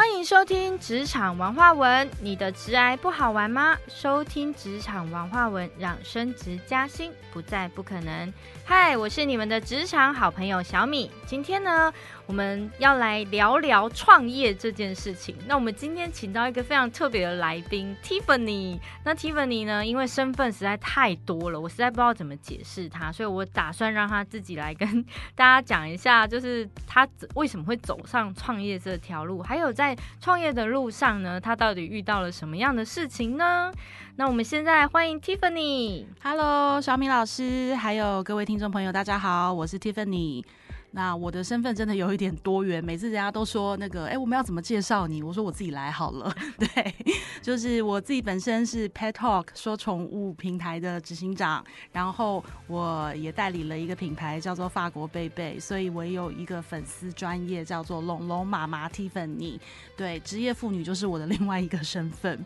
欢迎收听职场文化文。你的职癌不好玩吗？收听职场文化文，让升职加薪不再不可能。嗨，我是你们的职场好朋友小米。今天呢，我们要来聊聊创业这件事情。那我们今天请到一个非常特别的来宾，Tiffany。那 Tiffany 呢，因为身份实在太多了，我实在不知道怎么解释她，所以我打算让她自己来跟大家讲一下，就是她为什么会走上创业这条路，还有在创业的路上呢，她到底遇到了什么样的事情呢？那我们现在欢迎 Tiffany。Hello，小米老师，还有各位听众朋友，大家好，我是 Tiffany。那我的身份真的有一点多元，每次人家都说那个，哎，我们要怎么介绍你？我说我自己来好了。对，就是我自己本身是 Pet Talk 说宠物平台的执行长，然后我也代理了一个品牌叫做法国贝贝，所以我有一个粉丝专业叫做龙龙妈妈 Tiffany。对，职业妇女就是我的另外一个身份。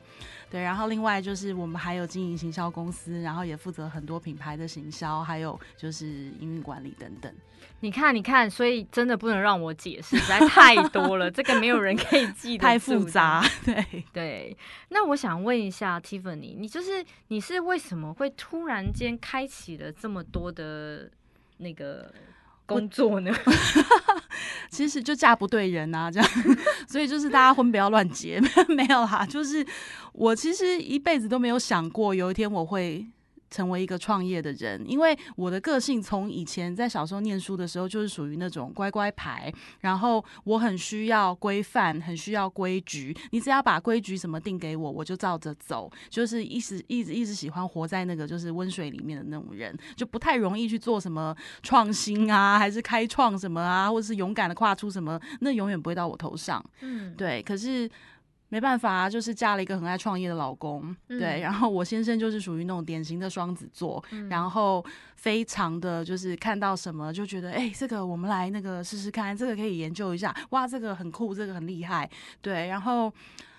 对，然后另外就是我们还有经营行销公司，然后也负责很多品牌的行销，还有就是营运管理等等。你看，你看，所以真的不能让我解释，实在太多了，这个没有人可以记得，太复杂。对对，那我想问一下 Tiffany，你就是你是为什么会突然间开启了这么多的那个？工作呢，其实就嫁不对人呐，这样，所以就是大家婚不要乱结，没有啦，就是我其实一辈子都没有想过有一天我会。成为一个创业的人，因为我的个性从以前在小时候念书的时候就是属于那种乖乖牌，然后我很需要规范，很需要规矩。你只要把规矩什么定给我，我就照着走。就是一直一直一直喜欢活在那个就是温水里面的那种人，就不太容易去做什么创新啊，还是开创什么啊，或者是勇敢的跨出什么，那永远不会到我头上。嗯，对。可是。没办法，就是嫁了一个很爱创业的老公，对，然后我先生就是属于那种典型的双子座，然后非常的就是看到什么就觉得，哎，这个我们来那个试试看，这个可以研究一下，哇，这个很酷，这个很厉害，对，然后。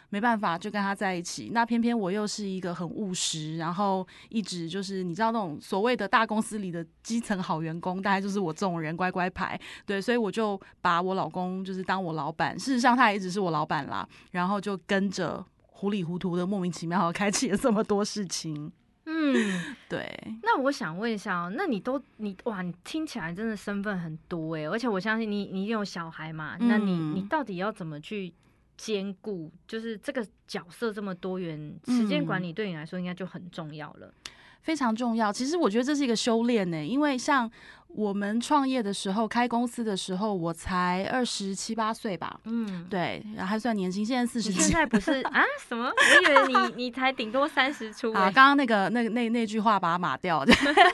没办法，就跟他在一起。那偏偏我又是一个很务实，然后一直就是你知道那种所谓的大公司里的基层好员工，大概就是我这种人乖乖牌。对，所以我就把我老公就是当我老板，事实上他也一直是我老板啦。然后就跟着糊里糊涂的莫名其妙开启了这么多事情。嗯，对。那我想问一下哦，那你都你哇，你听起来真的身份很多哎，而且我相信你你有小孩嘛？那你你到底要怎么去？兼顾就是这个角色这么多元，时间管理对你来说应该就很重要了，非常重要。其实我觉得这是一个修炼呢，因为像。我们创业的时候，开公司的时候，我才二十七八岁吧。嗯，对，还算年轻。现在四十，现在不是啊？什么？我以为你 你才顶多三十出。啊，刚刚那个那那那句话把它码掉。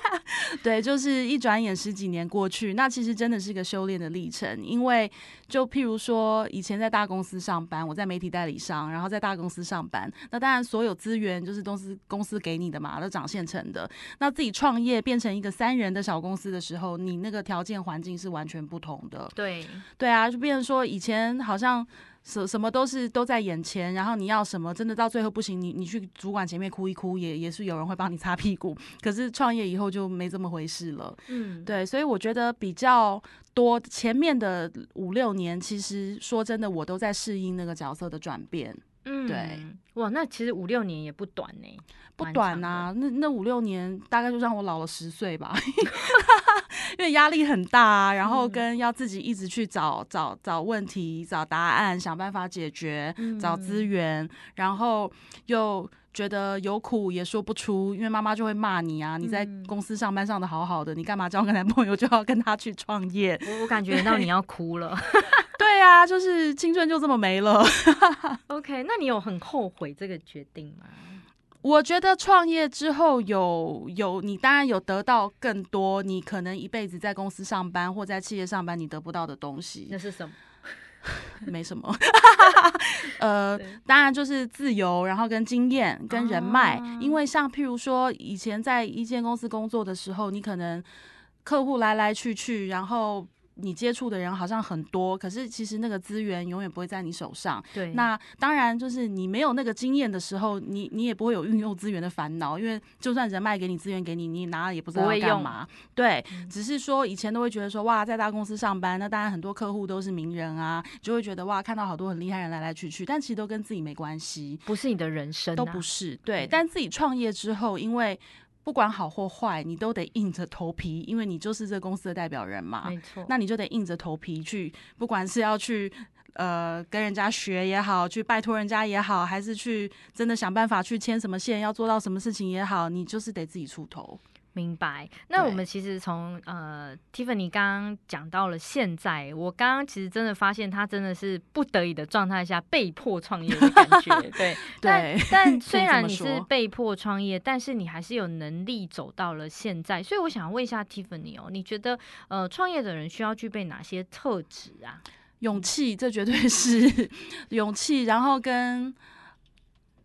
对，就是一转眼十几年过去，那其实真的是一个修炼的历程。因为就譬如说，以前在大公司上班，我在媒体代理商，然后在大公司上班，那当然所有资源就是公司公司给你的嘛，都长现成的。那自己创业变成一个三人的小公司的时候，你那个条件环境是完全不同的，对对啊，就变成说以前好像什什么都是都在眼前，然后你要什么真的到最后不行，你你去主管前面哭一哭，也也是有人会帮你擦屁股。可是创业以后就没这么回事了，嗯，对，所以我觉得比较多前面的五六年，其实说真的，我都在适应那个角色的转变。嗯，对，哇，那其实五六年也不短呢，不短啊，那那五六年大概就让我老了十岁吧，因为压力很大啊，然后跟要自己一直去找找找问题、找答案、想办法解决、找资源，然后又觉得有苦也说不出，因为妈妈就会骂你啊，你在公司上班上的好好的，你干嘛交个男朋友就要跟他去创业？我我感觉到你要哭了。对啊，就是青春就这么没了。OK，那你有很后悔这个决定吗？我觉得创业之后有有，你当然有得到更多，你可能一辈子在公司上班或在企业上班你得不到的东西。那是什么？没什么。呃，当然就是自由，然后跟经验、跟人脉。因为像譬如说，以前在一间公司工作的时候，你可能客户来来去去，然后。你接触的人好像很多，可是其实那个资源永远不会在你手上。对，那当然就是你没有那个经验的时候，你你也不会有运用资源的烦恼，因为就算人脉给你资源给你，你拿了也不知道要干嘛。对，只是说以前都会觉得说哇，在大公司上班，那当然很多客户都是名人啊，就会觉得哇，看到好多很厉害人来来去去，但其实都跟自己没关系，不是你的人生，都不是。对，但自己创业之后，因为不管好或坏，你都得硬着头皮，因为你就是这公司的代表人嘛。没错，那你就得硬着头皮去，不管是要去呃跟人家学也好，去拜托人家也好，还是去真的想办法去牵什么线，要做到什么事情也好，你就是得自己出头。明白。那我们其实从呃，Tiffany 刚刚讲到了现在，我刚刚其实真的发现他真的是不得已的状态下被迫创业的感觉。对，但 但虽然你是被迫创业，但是你还是有能力走到了现在。所以我想问一下 Tiffany 哦，你觉得呃，创业的人需要具备哪些特质啊？勇气，这绝对是 勇气，然后跟。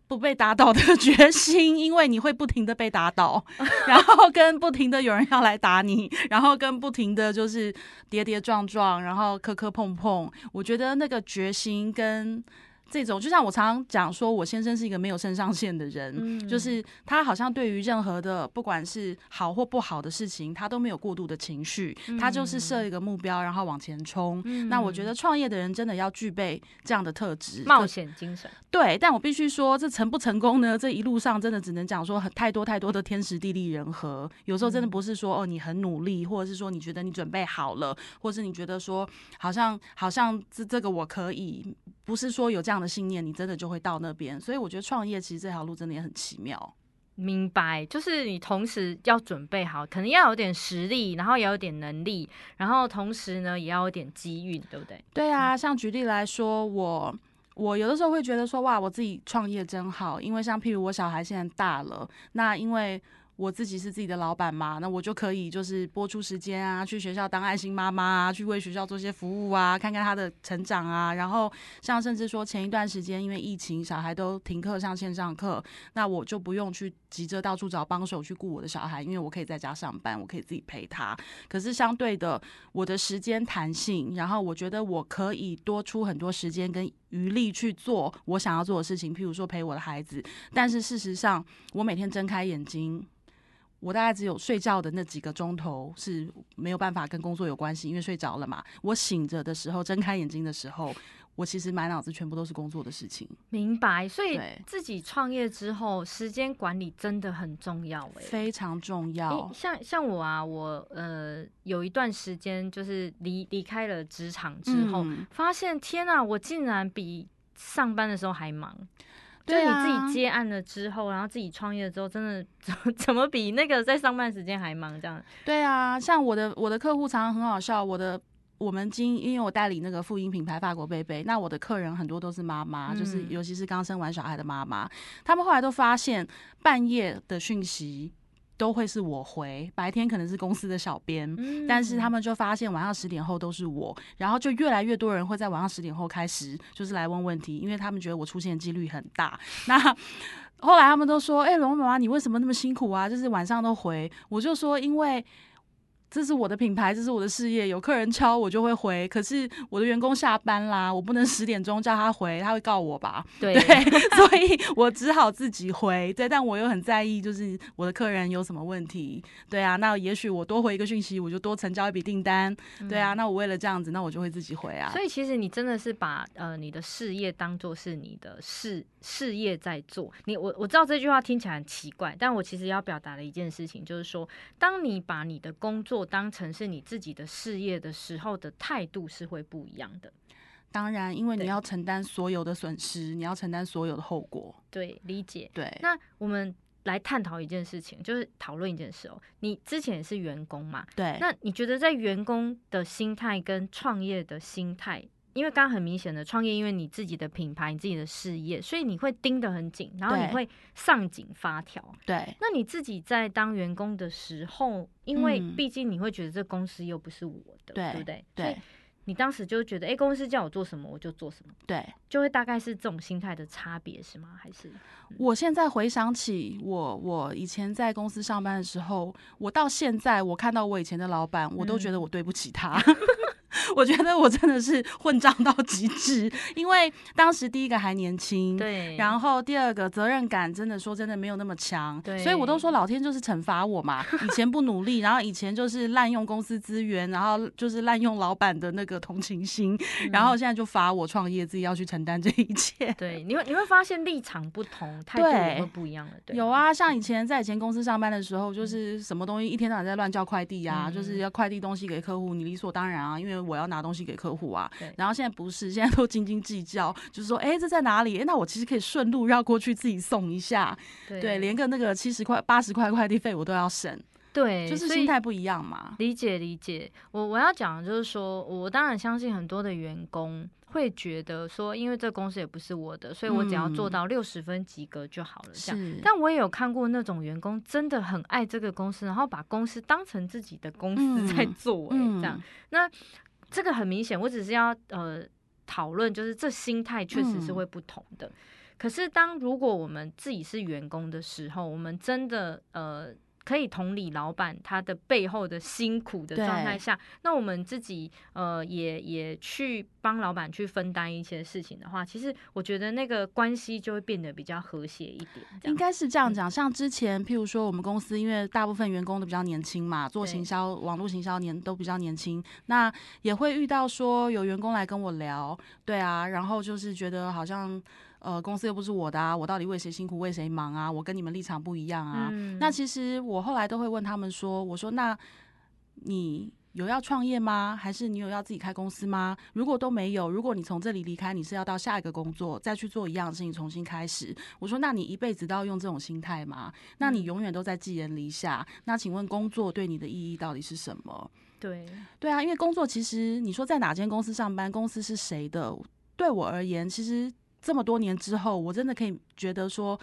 不被打倒的决心，因为你会不停的被打倒，然后跟不停的有人要来打你，然后跟不停的就是跌跌撞撞，然后磕磕碰碰。我觉得那个决心跟。这种就像我常常讲说，我先生是一个没有肾上腺的人，就是他好像对于任何的不管是好或不好的事情，他都没有过度的情绪，他就是设一个目标，然后往前冲。那我觉得创业的人真的要具备这样的特质，冒险精神。对，但我必须说，这成不成功呢？这一路上真的只能讲说很太多太多的天时地利人和，有时候真的不是说哦你很努力，或者是说你觉得你准备好了，或是你觉得说好像好像这这个我可以，不是说有这样。的信念，你真的就会到那边。所以我觉得创业其实这条路真的也很奇妙。明白，就是你同时要准备好，可能要有点实力，然后也有点能力，然后同时呢也要有点机遇，对不对？对啊，像举例来说，我我有的时候会觉得说，哇，我自己创业真好，因为像譬如我小孩现在大了，那因为。我自己是自己的老板嘛，那我就可以就是播出时间啊，去学校当爱心妈妈啊，去为学校做些服务啊，看看他的成长啊。然后像甚至说前一段时间因为疫情，小孩都停课上线上课，那我就不用去急着到处找帮手去顾我的小孩，因为我可以在家上班，我可以自己陪他。可是相对的，我的时间弹性，然后我觉得我可以多出很多时间跟余力去做我想要做的事情，譬如说陪我的孩子。但是事实上，我每天睁开眼睛。我大概只有睡觉的那几个钟头是没有办法跟工作有关系，因为睡着了嘛。我醒着的时候，睁开眼睛的时候，我其实满脑子全部都是工作的事情。明白，所以自己创业之后，时间管理真的很重要，哎，非常重要。像像我啊，我呃有一段时间就是离离开了职场之后，发现天啊，我竟然比上班的时候还忙。就是你自己接案了之后，然后自己创业了之后，真的怎 怎么比那个在上班时间还忙？这样？对啊，像我的我的客户常常很好笑。我的我们今因为我代理那个妇婴品牌法国贝贝，那我的客人很多都是妈妈，就是尤其是刚生完小孩的妈妈，他们后来都发现半夜的讯息。都会是我回，白天可能是公司的小编，但是他们就发现晚上十点后都是我，然后就越来越多人会在晚上十点后开始就是来问问题，因为他们觉得我出现几率很大。那后来他们都说：“哎，龙妈妈，你为什么那么辛苦啊？就是晚上都回。”我就说：“因为。”这是我的品牌，这是我的事业。有客人敲我就会回，可是我的员工下班啦，我不能十点钟叫他回，他会告我吧？对，所以我只好自己回。对，但我又很在意，就是我的客人有什么问题。对啊，那也许我多回一个讯息，我就多成交一笔订单。对啊，那我为了这样子，那我就会自己回啊。所以其实你真的是把呃你的事业当做是你的事事业在做。你我我知道这句话听起来很奇怪，但我其实要表达的一件事情就是说，当你把你的工作当成是你自己的事业的时候的态度是会不一样的。当然，因为你要承担所有的损失，你要承担所有的后果。对，理解。对。那我们来探讨一件事情，就是讨论一件事哦。你之前也是员工嘛？对。那你觉得在员工的心态跟创业的心态？因为刚刚很明显的创业，因为你自己的品牌、你自己的事业，所以你会盯得很紧，然后你会上紧发条。对，那你自己在当员工的时候，因为毕竟你会觉得这公司又不是我的，对不对？对，你当时就觉得，哎，公司叫我做什么我就做什么，对，就会大概是这种心态的差别是吗？还是我现在回想起我我以前在公司上班的时候，我到现在我看到我以前的老板，我都觉得我对不起他。我觉得我真的是混账到极致，因为当时第一个还年轻，对，然后第二个责任感真的说真的没有那么强，对所以我都说老天就是惩罚我嘛。以前不努力，然后以前就是滥用公司资源，然后就是滥用老板的那个同情心，然后现在就罚我创业，自己要去承担这一切。对，你会你会发现立场不同，态度也会不一样的。对，有啊，像以前在以前公司上班的时候，就是什么东西一天到晚在乱叫快递啊，嗯就是要快递东西给客户，你理所当然啊，因为我要拿东西给客户啊。然后现在不是，现在都斤斤计较，就是说，哎、这在哪里？哎、那我其实可以顺路绕过去自己送一下，对对，连个那个七十块、八十块快递费我都要省，对，就是心态不一样嘛。理解理解，我我要讲的就是说，我当然相信很多的员工会觉得说，因为这公司也不是我的，所以我只要做嗯到六十分及格就好了。这样，是，但我也有看过那种员工真的很爱这个公司，然后把公司当成自己的公司在嗯做、欸，这样。那这个很明显，我只是要呃讨论，就是这心态确实是嗯会不同的。可是当如果我们自己是员工的时候，我们真的呃。可以同理老板他的背后的辛苦的状态下，那我们自己呃也也去帮老板去分担一些事情的话，其实我觉得那个关系就会变得比较和谐一点。应该是这样讲，像之前，譬如说我们公司，因为大部分员工都比较年轻嘛，做行销、网络行销年都比较年轻，那也会遇到说有员工来跟我聊，对啊，然后就是觉得好像呃公司又不是我的啊，我到底为谁辛苦为谁忙啊？我跟你们立场不一样啊。嗯那其实我后来都会问他们说，我说那你。有要创业吗？还是你有要自己开公司吗？如果都没有，如果你从这里离开，你是要到下一个工作，再去做一样的事情，重新开始。我说，那你一辈子都要用这种心态吗？那你嗯永远都在寄人篱下。那请问工作对你的意义到底是什么？对对啊，因为工作其实你说在哪间公司上班，公司是谁的？对我而言，其实这么多年之后，我真的可以觉得说。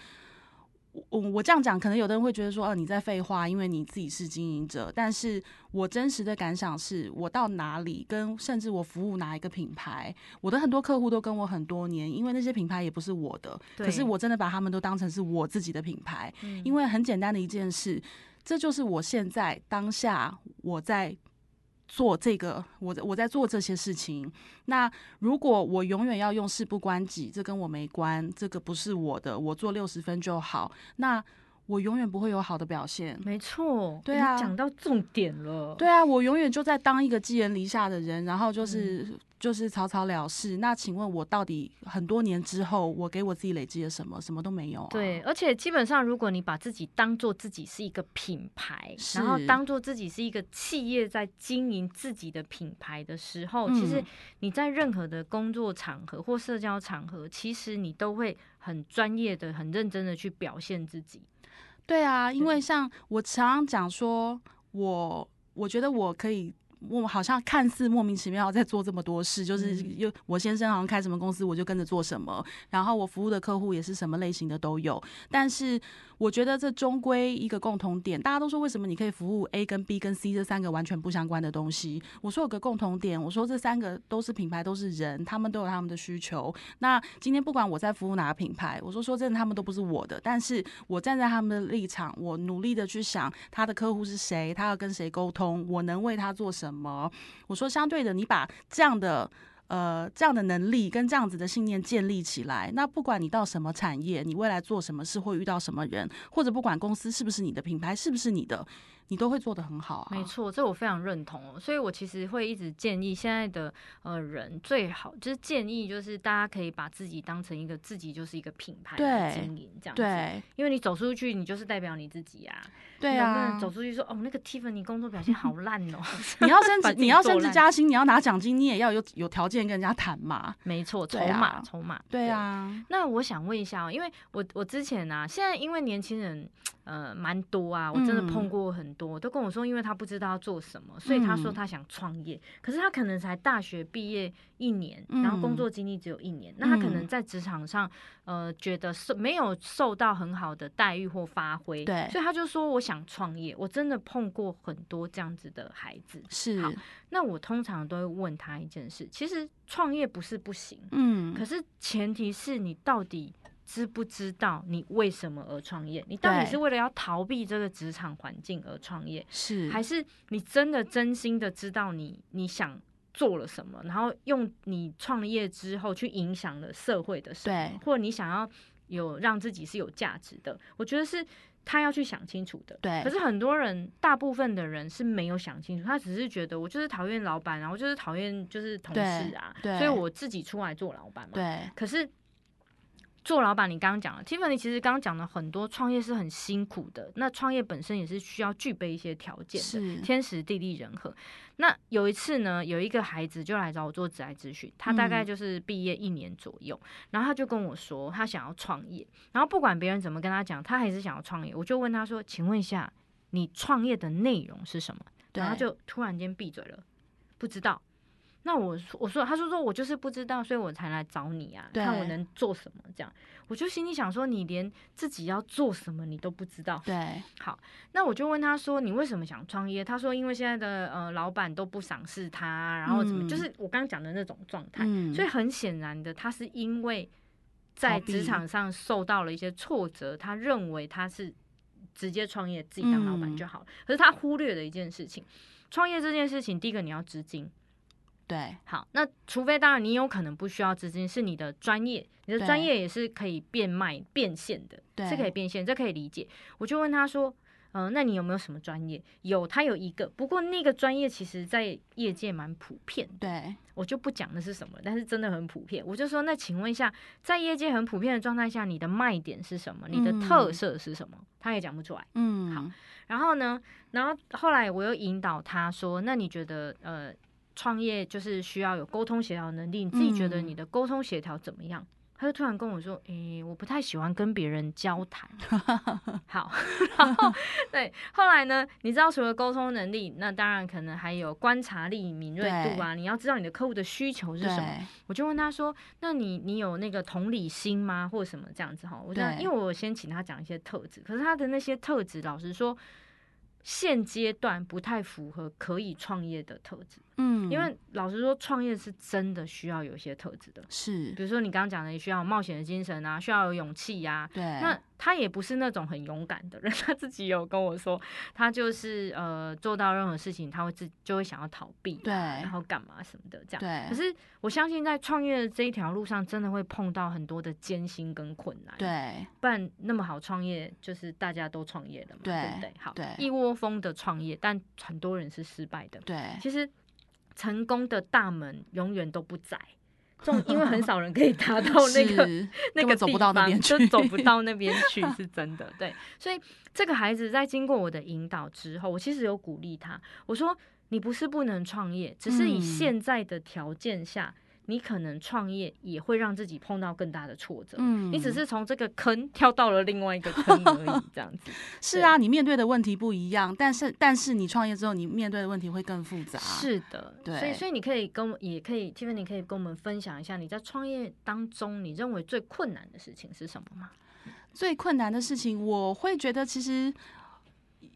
我我这样讲，可能有的人会觉得说，哦、你在废话，因为你自己是经营者。但是我真实的感想是，我到哪里，跟甚至我服务哪一个品牌，我的很多客户都跟我很多年，因为那些品牌也不是我的，可是我真的把他们都当成是我自己的品牌。嗯因为很简单的一件事，这就是我现在当下我在做这个，我我在做这些事情。那如果我永远要用事不关己，这跟我没关，这个不是我的，我做六十分就好，那我永远不会有好的表现。没错，对啊你讲到重点了。对啊，我永远就在当一个寄人篱下的人，然后就是、嗯就是草草了事。那请问我到底很多年之后，我给我自己累积了什么？什么都没有、啊。对，而且基本上，如果你把自己当做自己是一个品牌，然后当做自己是一个企业在经营自己的品牌的时候，其实嗯你在任何的工作场合或社交场合，其实你都会很专业的、很认真的去表现自己。对啊，因为像我常常讲说，我我觉得我可以。我好像看似莫名其妙在做这么多事，就是嗯又我先生好像开什么公司，我就跟着做什么，然后我服务的客户也是什么类型的都有。但是我觉得这终归一个共同点，大家都说为什么你可以服务 A 跟 B 跟 C 这三个完全不相关的东西？我说有个共同点，我说这三个都是品牌，都是人，他们都有他们的需求。那今天不管我在服务哪个品牌，我说说真的，他们都不是我的，但是我站在他们的立场，我努力的去想他的客户是谁，他要跟谁沟通，我能为他做什么。我说相对的，你把这样的。呃，这样的能力跟这样子的信念建立起来，那不管你到什么产业，你未来做什么事，会遇到什么人，或者不管公司是不是你的品牌是不是你的，你都会做得很好啊。没错，这我非常认同哦。所以我其实会一直建议现在的呃人最好就是建议就是大家可以把自己当成一个自己就是一个品牌来对经营这样子。对因为你走出去，你就是代表你自己啊。对啊，走出去说哦，那个 Tiffany 工作表现好烂哦。你要升把职，你要升职加薪，你要拿奖金，你也要有有条件跟人家谈嘛。没错，筹码，筹码。对。啊，那我想问一下哦，因为我我之前啊，现在因为年轻人呃蛮多啊，我真的嗯碰过很多，都跟我说，因为他不知道要做什么，所以他说嗯他想创业，可是他可能才大学毕业一年，然后工嗯作经历只有一年，那他可能嗯在职场上呃觉得受没有受到很好的待遇或发挥，对所以他就说我想创业，我真的碰过很多这样子的孩子。是好，那我通常都会问他一件事，其实创业不是不行，嗯可，是前提是你到底知不知道你为什么而创业？你到底是为了要逃避这个职场环境而创业，是还是你真的真心的知道你你想做了什么，然后用你创业之后去影响了社会的什么对，或者你想要有让自己是有价值的，我觉得是他要去想清楚的。对可是很多人，大部分的人是没有想清楚，他只是觉得我就是讨厌老板然后就是讨厌就是同事啊，所以我自己出来做老板嘛。对可是做老板，你刚刚讲了，Tiffany 其实刚刚讲了很多，创业是很辛苦的。那创业本身也是需要具备一些条件的，是天时地利人和。那有一次呢，有一个孩子就来找我做职业咨询，他大概嗯就是毕业一年左右，然后他就跟我说他想要创业，然后不管别人怎么跟他讲，他还是想要创业。我就问他说：“请问一下，你创业的内容是什么？”然后他就突然间闭嘴了，不知道。那我说我说，他说说我就是不知道，所以我才来找你啊，对看我能做什么这样。我就心里想说，你连自己要做什么你都不知道。对好那我就问他说，你为什么想创业？他说，因为现在的呃老板都不赏识他，然后怎么，嗯就是我刚刚讲的那种状态。嗯，所以很显然的，他是因为在职场上受到了一些挫折，他认为他是直接创业，自己当老板嗯就好了。可是他忽略了一件事情，创业这件事情，第一个你要资金。对好，那除非当然你有可能不需要资金，是你的专业，你的专业也是可以变卖变现的，对是可以变现，这可以理解。我就问他说，嗯、那你有没有什么专业？有，他有一个，不过那个专业其实在业界蛮普遍的，对我就不讲那是什么，但是真的很普遍。我就说，那请问一下，在业界很普遍的状态下，你的卖点是什么？你的特嗯色是什么？他也讲不出来。嗯好然后呢，然后后来我又引导他说：“那你觉得呃，创业就是需要有沟通协调能力，你自己觉得嗯你的沟通协调怎么样？”他就突然跟我说：“诶、我不太喜欢跟别人交谈。” 好，然后对，后来呢，你知道除了沟通能力，那当然可能还有观察力、敏锐度啊，你要知道你的客户的需求是什么。我就问他说：“那你你有那个同理心吗，或者什么这样子哈？”我这样，因为我先请他讲一些特质，可是他的那些特质，老实说，现阶段不太符合可以创业的特质。嗯，因为老实说，创业是真的需要有一些特质的，是比如说你刚刚讲的，也需要有冒险的精神啊，需要有勇气呀、对那他也不是那种很勇敢的人，他自己有跟我说，他就是呃做到任何事情，他会自就会想要逃避、啊，对然后干嘛什么的这样。对可是我相信在创业的这一条路上，真的会碰到很多的艰辛跟困难。，对不然那么好创业，就是大家都创业了嘛，对不对？好，对一窝蜂的创业，但很多人是失败的。对其实成功的大门永远都不窄。这种因为很少人可以达到那个 那个走不到那边去就走不到那边去，是真的。对，所以这个孩子在经过我的引导之后，我其实有鼓励他，我说你不是不能创业，只是以嗯现在的条件下。你可能创业也会让自己碰到更大的挫折，嗯你只是从这个坑跳到了另外一个坑而已，这样子。是啊，你面对的问题不一样，但是但是你创业之后，你面对的问题会更复杂。是的，对所以所以你可以跟我们，也可以，Tiffany 可以跟我们分享一下你在创业当中你认为最困难的事情是什么吗？最困难的事情，我会觉得其实。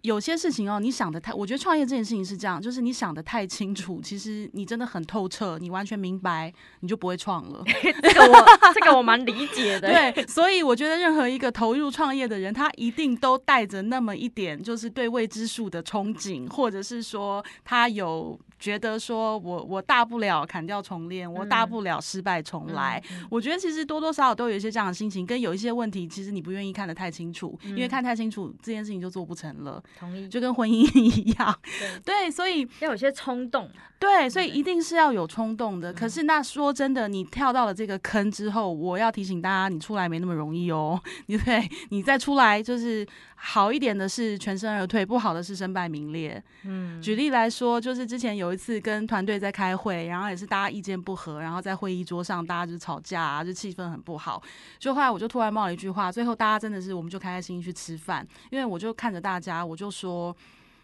有些事情哦，你想的太，我觉得创业这件事情是这样，就是你想的太清楚，其实你真的很透彻，你完全明白，你就不会创了。这个我这个我蛮理解的。对，所以我觉得任何一个投入创业的人，他一定都带着那么一点，就是对未知数的憧憬，或者是说他有觉得说我我大不了砍掉重练，我大嗯不了失败重来。嗯我觉得其实多多少少都有一些这样的心情，跟有一些问题，其实你不愿意看得太清楚，因为嗯看太清楚这件事情就做不成了，同意，就跟婚姻 一样。对，对，所以要有些冲动。对，所以一定是要有冲动的。可嗯是那说真的，你跳到了这个坑之后，我要提醒大家，你出来没那么容易哦。你对，你再出来就是好一点的是全身而退，不好的是身败名裂。嗯，举例来说，就是之前有有一次跟团队在开会，然后也是大家意见不合，然后在会议桌上大家就吵架啊，就气氛很不好。就后来我就突然冒了一句话，最后大家真的是我们就开开心心去吃饭，因为我就看着大家，我就说，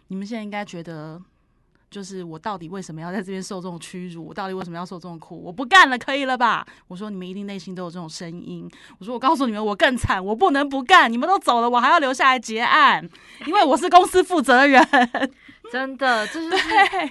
你们现在应该觉得。就是我到底为什么要在这边受这种屈辱？我到底为什么要受这种苦？我不干了，可以了吧？我说你们一定内心都有这种声音。我说我告诉你们，我更惨，我不能不干。你们都走了，我还要留下来结案，因为我是公司负责人。真的，这就是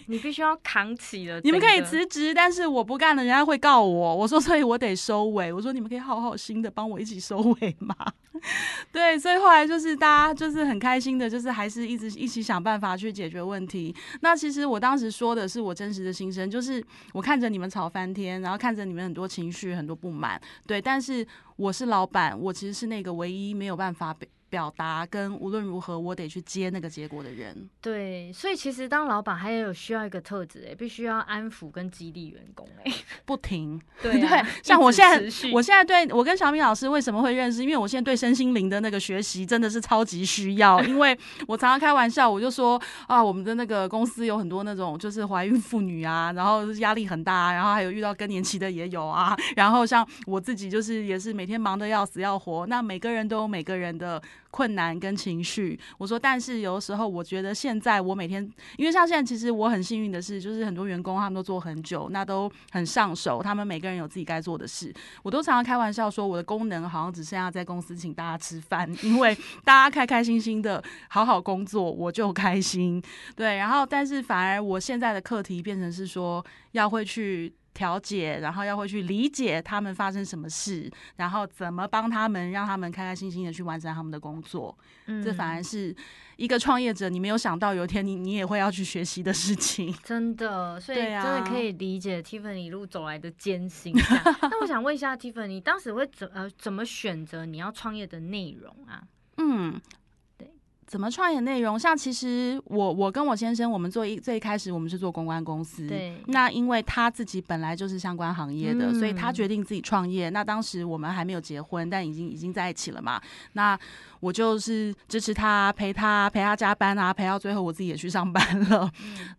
你必须要扛起了。你们可以辞职，但是我不干了，人家会告我。我说，所以我得收尾。我说，你们可以好好心的帮我一起收尾吗？对，所以后来就是大家就是很开心的，就是还是一直一起想办法去解决问题。那其实我当时说的是我真实的心声，就是我看着你们吵翻天，然后看着你们很多情绪、很多不满，对，但是我是老板，我其实是那个唯一没有办法被。表达跟无论如何我得去接那个结果的人，对，所以其实当老板还有需要一个特质哎，必须要安抚跟激励员工哎，不停，对对，像我现在，我现在对我跟小米老师为什么会认识？因为我现在对身心灵的那个学习真的是超级需要，因为我常常开玩笑，我就说啊，我们的那个公司有很多那种就是怀孕妇女啊，然后压力很大，然后还有遇到更年期的也有啊，然后像我自己就是也是每天忙得要死要活，那每个人都有每个人的。困难跟情绪，我说，但是有的时候，我觉得现在我每天，因为像现在，其实我很幸运的是，就是很多员工他们都做很久，那都很上手，他们每个人有自己该做的事。我都常常开玩笑说，我的功能好像只剩下在公司请大家吃饭，因为大家开开心心的好好工作，我就开心。对，然后但是反而我现在的课题变成是说，要会去。调解，然后要会去理解他们发生什么事，然后怎么帮他们，让他们开开心心的去完成他们的工作。嗯，这反而是一个创业者你没有想到有一天你你也会要去学习的事情。真的，所以真的可以理解 Tiffany 一路走来的艰辛。那我想问一下 Tiffany，你当时会怎呃怎么选择你要创业的内容啊？嗯。怎么创业内容？像其实我我跟我先生，我们做一最开始我们是做公关公司，对。那因为他自己本来就是相关行业的，所以他决定自己创业。那当时我们还没有结婚，但已经已经在一起了嘛。那我就是支持他，陪他，陪他加班啊，陪到最后我自己也去上班了。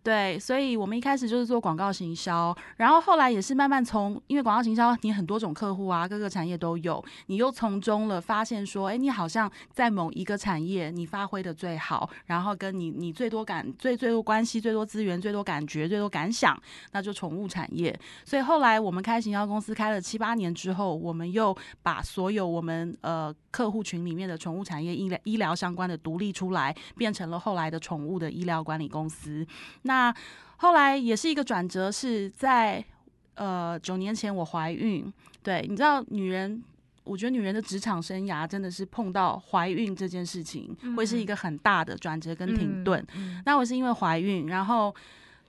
对，所以我们一开始就是做广告行销，然后后来也是慢慢从，因为广告行销你很多种客户啊，各个产业都有，你又从中了发现说，哎，你好像在某一个产业你发挥的最好，然后跟你你最多感最最多关系最多资源最多感觉最多感想，那就宠物产业。所以后来我们开行销公司开了七八年之后，我们又把所有我们呃客户群里面的宠物产产业医疗医疗相关的独立出来，变成了后来的宠物的医疗管理公司。那后来也是一个转折，是在呃九年前我怀孕。对，你知道女人，我觉得女人的职场生涯真的是碰到怀孕这件事情，会是一个很大的转折跟停顿。那我是因为怀孕，然后。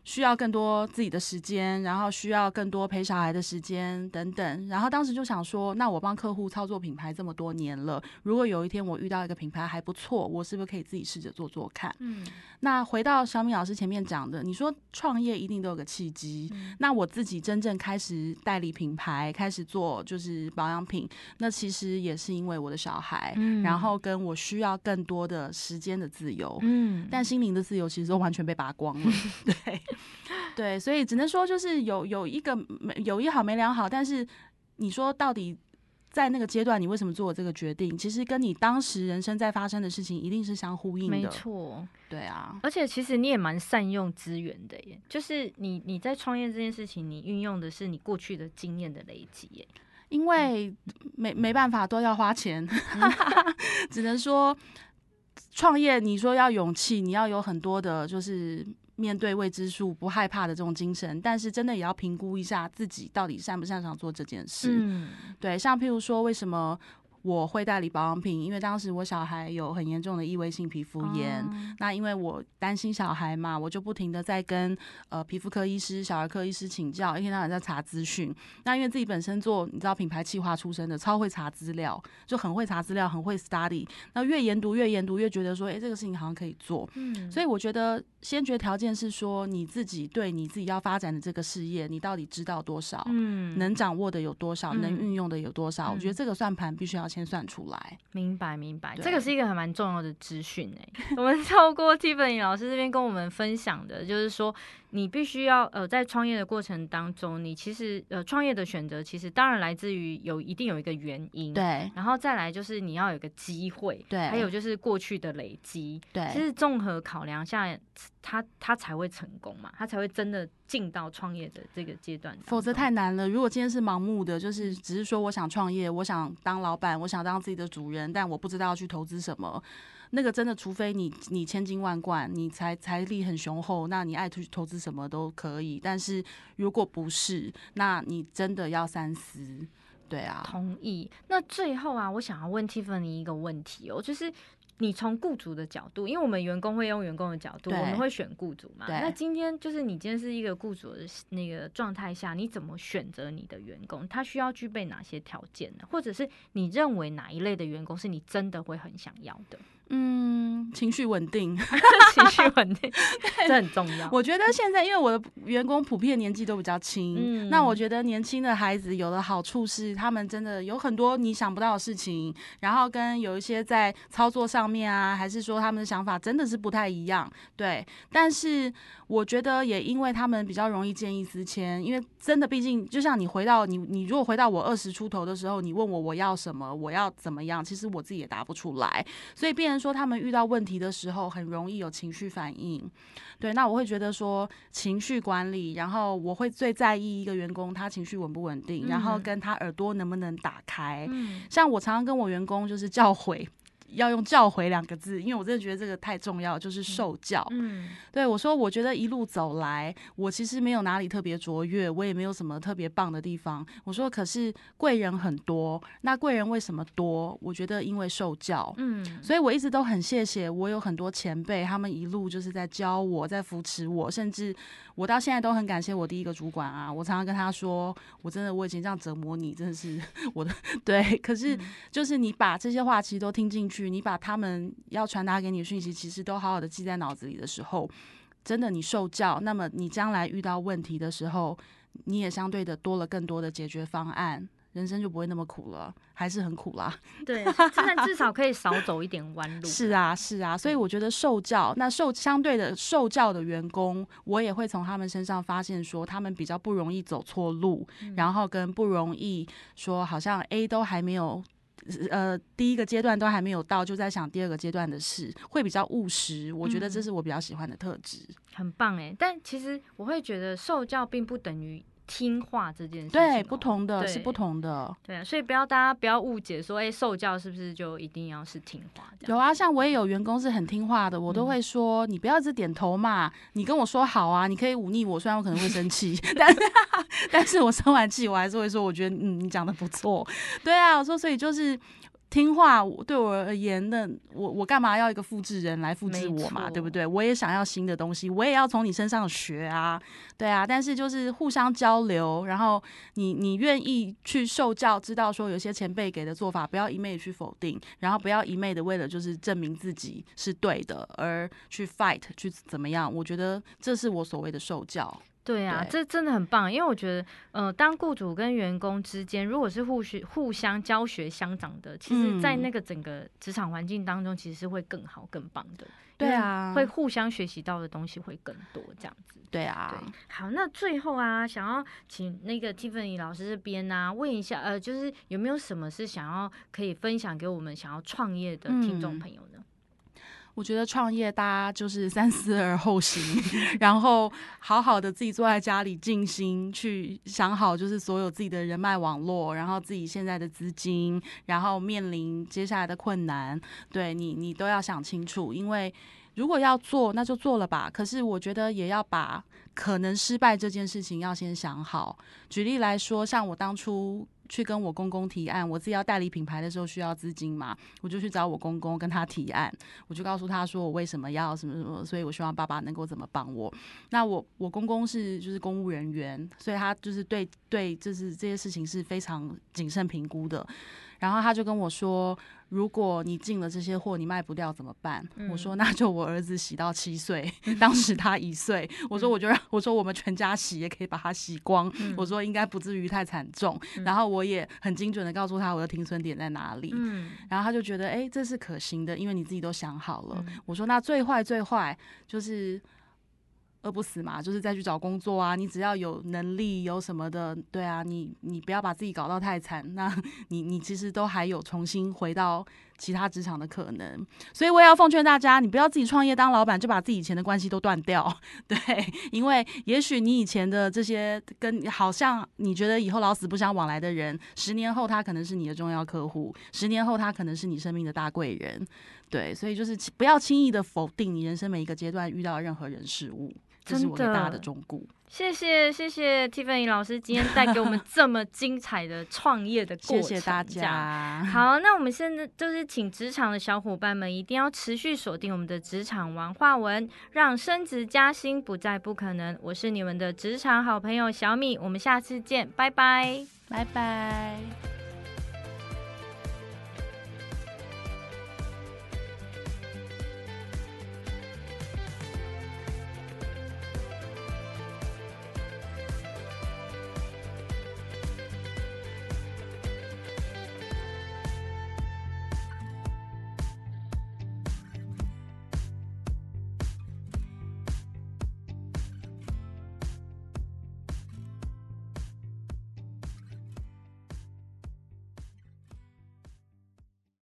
需要更多自己的时间，然后需要更多陪小孩的时间等等。然后当时就想说，那我帮客户操作品牌这么多年了，如果有一天我遇到一个品牌还不错，我是不是可以自己试着做做看？嗯。那回到小米老师前面讲的，你说创业一定都有个契机。那我自己真正开始代理品牌，开始做就是保养品，那其实也是因为我的小孩，然后跟我需要更多的时间的自由。嗯。但心灵的自由其实都完全被拔光了。对。对，所以只能说就是有有一个没有一好没两好，但是你说到底在那个阶段你为什么做这个决定？其实跟你当时人生在发生的事情一定是相呼应的，没错。对啊，而且其实你也蛮善用资源的耶，就是你你在创业这件事情，你运用的是你过去的经验的累积耶。因为没没办法都要花钱，只能说创业你说要勇气，你要有很多的就是。面对未知数不害怕的这种精神，但是真的也要评估一下自己到底擅不擅长做这件事。嗯，对，像譬如说，为什么？我会代理保养品，因为当时我小孩有很严重的异位性皮肤炎。那因为我担心小孩嘛，我就不停的在跟呃皮肤科医师、小儿科医师请教，一天到晚在查资讯。那因为自己本身做你知道品牌企划出身的，超会查资料，就很会查资料，很会 study。那越研读越研读，越觉得说，哎，这个事情好像可以做。嗯，所以我觉得先决条件是说，你自己对你自己要发展的这个事业，你到底知道多少？嗯，能掌握的有多少？能运用的有多少？我觉得这个算盘必须要。先算出来，明白明白，这个是一个还蛮重要的资讯哎。我们 透过 Tiffany 老师这边跟我们分享的，就是说。你必须要呃，在创业的过程当中，你其实呃，创业的选择其实当然来自于有一定有一个原因，对，然后再来就是你要有个机会，对，还有就是过去的累积，对，其实综合考量下，他他才会成功嘛，他才会真的进到创业的这个阶段，否则太难了。如果今天是盲目的，就是只是说我想创业，我想当老板，我想当自己的主人，但我不知道要去投资什么。那个真的，除非你你千金万贯，你财财力很雄厚，那你爱去投资什么都可以。但是如果不是，那你真的要三思。对啊，同意。那最后啊，我想要问 Tiffany 一个问题哦，就是你从雇主的角度，因为我们员工会用员工的角度，我们会选雇主嘛。那今天就是你今天是一个雇主的那个状态下，你怎么选择你的员工？他需要具备哪些条件呢？或者是你认为哪一类的员工是你真的会很想要的？嗯，情绪稳定，情绪稳定，这很重要。我觉得现在，因为我的员工普遍年纪都比较轻，那我觉得年轻的孩子有的好处是，他们真的有很多你想不到的事情，然后跟有一些在操作上面啊，还是说他们的想法真的是不太一样。对，但是我觉得也因为他们比较容易见异思迁，因为真的毕竟就像你回到你，你如果回到我二十出头的时候，你问我我要什么，我要怎么样，其实我自己也答不出来，所以变。说他们遇到问题的时候很容易有情绪反应，对，那我会觉得说情绪管理，然后我会最在意一个员工他情绪稳不稳定，然后跟他耳朵能不能打开。像我常常跟我员工就是教诲。要用教诲两个字，因为我真的觉得这个太重要，就是受教。嗯，对我说，我觉得一路走来，我其实没有哪里特别卓越，我也没有什么特别棒的地方。我说，可是贵人很多，那贵人为什么多？我觉得因为受教。嗯，所以我一直都很谢谢我有很多前辈，他们一路就是在教我，在扶持我，甚至我到现在都很感谢我第一个主管啊。我常常跟他说，我真的我已经这样折磨你，真的是我的 对。可是就是你把这些话其实都听进去。你把他们要传达给你的讯息，其实都好好的记在脑子里的时候，真的你受教，那么你将来遇到问题的时候，你也相对的多了更多的解决方案，人生就不会那么苦了，还是很苦啦。对，真的至少可以少走一点弯路。是啊，是啊，所以我觉得受教，那受相对的受教的员工，我也会从他们身上发现说，他们比较不容易走错路，然后跟不容易说好像 A 都还没有。呃，第一个阶段都还没有到，就在想第二个阶段的事，会比较务实。我觉得这是我比较喜欢的特质，很棒哎。但其实我会觉得受教并不等于。听话这件事，对不同的是不同的，对啊，所以不要大家不要误解说，哎，受教是不是就一定要是听话？有啊，像我也有员工是很听话的，我都会说，你不要一直点头嘛，你跟我说好啊，你可以忤逆我，虽然我可能会生气，但是 但是我生完气，我还是会说，我觉得嗯，你讲的不错，对啊，我说，所以就是。听话对我而言，那我我干嘛要一个复制人来复制我嘛？对不对？我也想要新的东西，我也要从你身上学啊，对啊。但是就是互相交流，然后你你愿意去受教，知道说有些前辈给的做法，不要一昧的去否定，然后不要一昧的为了就是证明自己是对的而去 fight 去怎么样？我觉得这是我所谓的受教。对啊，这真的很棒，因为我觉得，呃，当雇主跟员工之间，如果是互学、互相教学相长的，其实，在那个整个职场环境当中，其实是会更好、更棒的。对啊，会互相学习到的东西会更多，这样子。对啊。对，好，那最后啊，想要请那个 Tiffany 老师这边呢，问一下，呃，就是有没有什么是想要可以分享给我们想要创业的听众朋友呢？我觉得创业，大家就是三思而后行，然后好好的自己坐在家里静心去想好，就是所有自己的人脉网络，然后自己现在的资金，然后面临接下来的困难，对你，你都要想清楚。因为如果要做，那就做了吧。可是我觉得也要把可能失败这件事情要先想好。举例来说，像我当初。去跟我公公提案，我自己要代理品牌的时候需要资金嘛，我就去找我公公跟他提案，我就告诉他说我为什么要什么什么，所以我希望爸爸能够怎么帮我。那我我公公是就是公务人员，所以他就是对对就是这些事情是非常谨慎评估的。然后他就跟我说。如果你进了这些货，你卖不掉怎么办？我说那就我儿子洗到七岁，当时他一岁，我说我就让我说我们全家洗也可以把它洗光，我说应该不至于太惨重。然后我也很精准的告诉他我的停损点在哪里，然后他就觉得哎这是可行的，因为你自己都想好了。我说那最坏最坏就是。饿不死嘛，就是再去找工作啊！你只要有能力，有什么的，对啊，你你不要把自己搞到太惨，那你你其实都还有重新回到其他职场的可能。所以我也要奉劝大家，你不要自己创业当老板，就把自己以前的关系都断掉。对，因为也许你以前的这些跟好像你觉得以后老死不相往来的人，十年后他可能是你的重要客户，十年后他可能是你生命的大贵人。对，所以就是不要轻易的否定你人生每一个阶段遇到的任何人事物，这是我给大家的忠告。谢谢谢谢 Tiffany 老师今天带给我们这么精彩的创业的过程，谢谢大家。好，那我们现在就是请职场的小伙伴们一定要持续锁定我们的职场文化文，让升职加薪不再不可能。我是你们的职场好朋友小米，我们下次见，拜拜，拜拜。